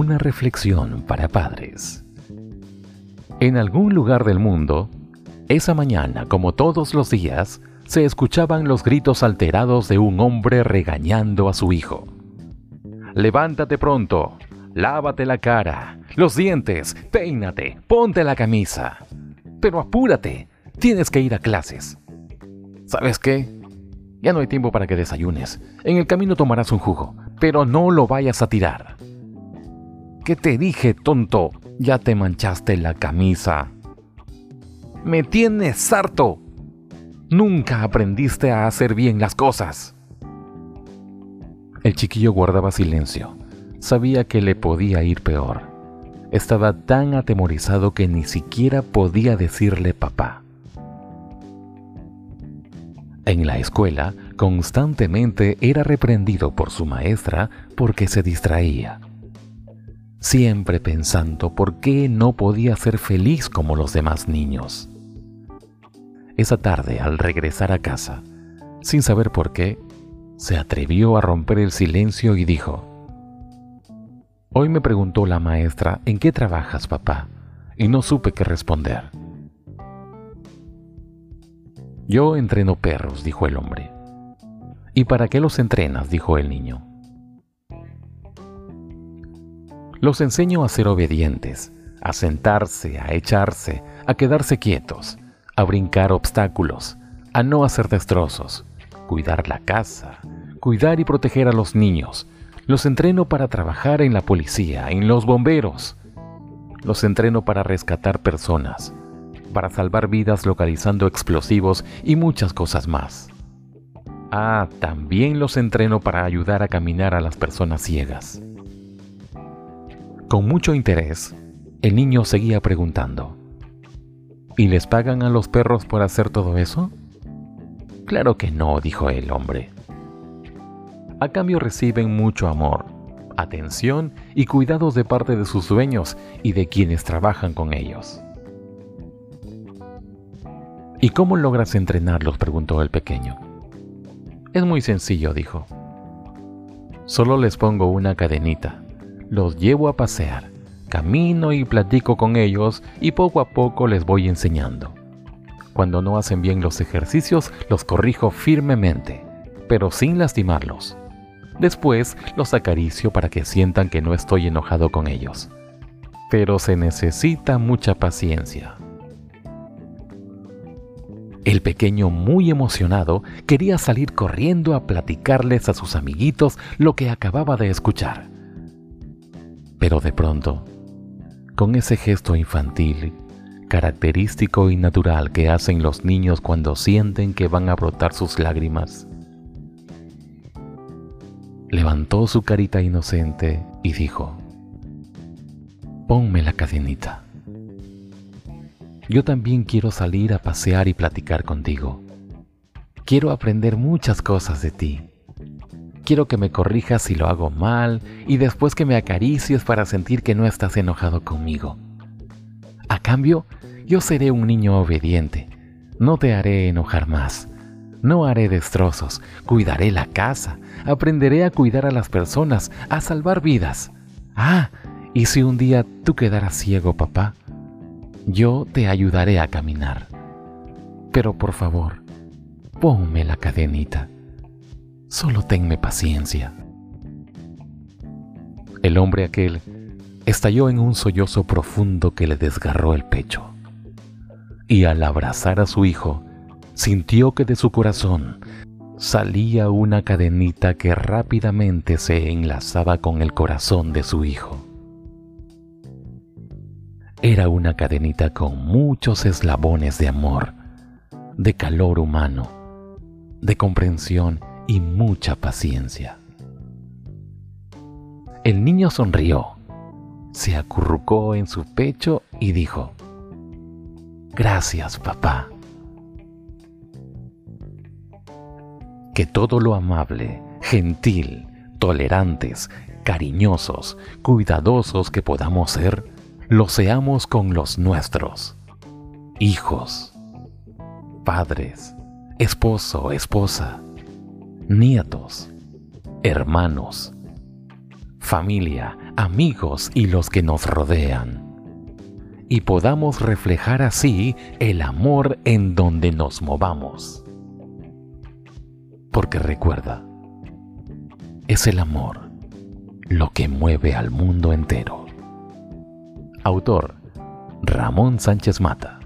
Una reflexión para padres. En algún lugar del mundo, esa mañana, como todos los días, se escuchaban los gritos alterados de un hombre regañando a su hijo. Levántate pronto, lávate la cara, los dientes, peínate, ponte la camisa. Pero apúrate, tienes que ir a clases. ¿Sabes qué? Ya no hay tiempo para que desayunes. En el camino tomarás un jugo, pero no lo vayas a tirar. ¿Qué te dije, tonto? Ya te manchaste la camisa. Me tienes harto. Nunca aprendiste a hacer bien las cosas. El chiquillo guardaba silencio. Sabía que le podía ir peor. Estaba tan atemorizado que ni siquiera podía decirle papá. En la escuela, constantemente era reprendido por su maestra porque se distraía siempre pensando por qué no podía ser feliz como los demás niños. Esa tarde, al regresar a casa, sin saber por qué, se atrevió a romper el silencio y dijo, Hoy me preguntó la maestra, ¿en qué trabajas, papá? Y no supe qué responder. Yo entreno perros, dijo el hombre. ¿Y para qué los entrenas? dijo el niño. Los enseño a ser obedientes, a sentarse, a echarse, a quedarse quietos, a brincar obstáculos, a no hacer destrozos, cuidar la casa, cuidar y proteger a los niños. Los entreno para trabajar en la policía, en los bomberos. Los entreno para rescatar personas, para salvar vidas localizando explosivos y muchas cosas más. Ah, también los entreno para ayudar a caminar a las personas ciegas. Con mucho interés, el niño seguía preguntando, ¿Y les pagan a los perros por hacer todo eso? Claro que no, dijo el hombre. A cambio reciben mucho amor, atención y cuidados de parte de sus dueños y de quienes trabajan con ellos. ¿Y cómo logras entrenarlos? preguntó el pequeño. Es muy sencillo, dijo. Solo les pongo una cadenita los llevo a pasear, camino y platico con ellos y poco a poco les voy enseñando. Cuando no hacen bien los ejercicios, los corrijo firmemente, pero sin lastimarlos. Después los acaricio para que sientan que no estoy enojado con ellos. Pero se necesita mucha paciencia. El pequeño, muy emocionado, quería salir corriendo a platicarles a sus amiguitos lo que acababa de escuchar. Pero de pronto, con ese gesto infantil, característico y natural que hacen los niños cuando sienten que van a brotar sus lágrimas, levantó su carita inocente y dijo, Ponme la cadenita. Yo también quiero salir a pasear y platicar contigo. Quiero aprender muchas cosas de ti quiero que me corrijas si lo hago mal y después que me acaricies para sentir que no estás enojado conmigo. A cambio, yo seré un niño obediente. No te haré enojar más. No haré destrozos. Cuidaré la casa. Aprenderé a cuidar a las personas, a salvar vidas. Ah, y si un día tú quedaras ciego, papá, yo te ayudaré a caminar. Pero por favor, ponme la cadenita. Solo tenme paciencia. El hombre aquel estalló en un sollozo profundo que le desgarró el pecho. Y al abrazar a su hijo, sintió que de su corazón salía una cadenita que rápidamente se enlazaba con el corazón de su hijo. Era una cadenita con muchos eslabones de amor, de calor humano, de comprensión y mucha paciencia. El niño sonrió, se acurrucó en su pecho y dijo, Gracias, papá. Que todo lo amable, gentil, tolerantes, cariñosos, cuidadosos que podamos ser, lo seamos con los nuestros, hijos, padres, esposo, esposa, nietos, hermanos, familia, amigos y los que nos rodean. Y podamos reflejar así el amor en donde nos movamos. Porque recuerda, es el amor lo que mueve al mundo entero. Autor Ramón Sánchez Mata.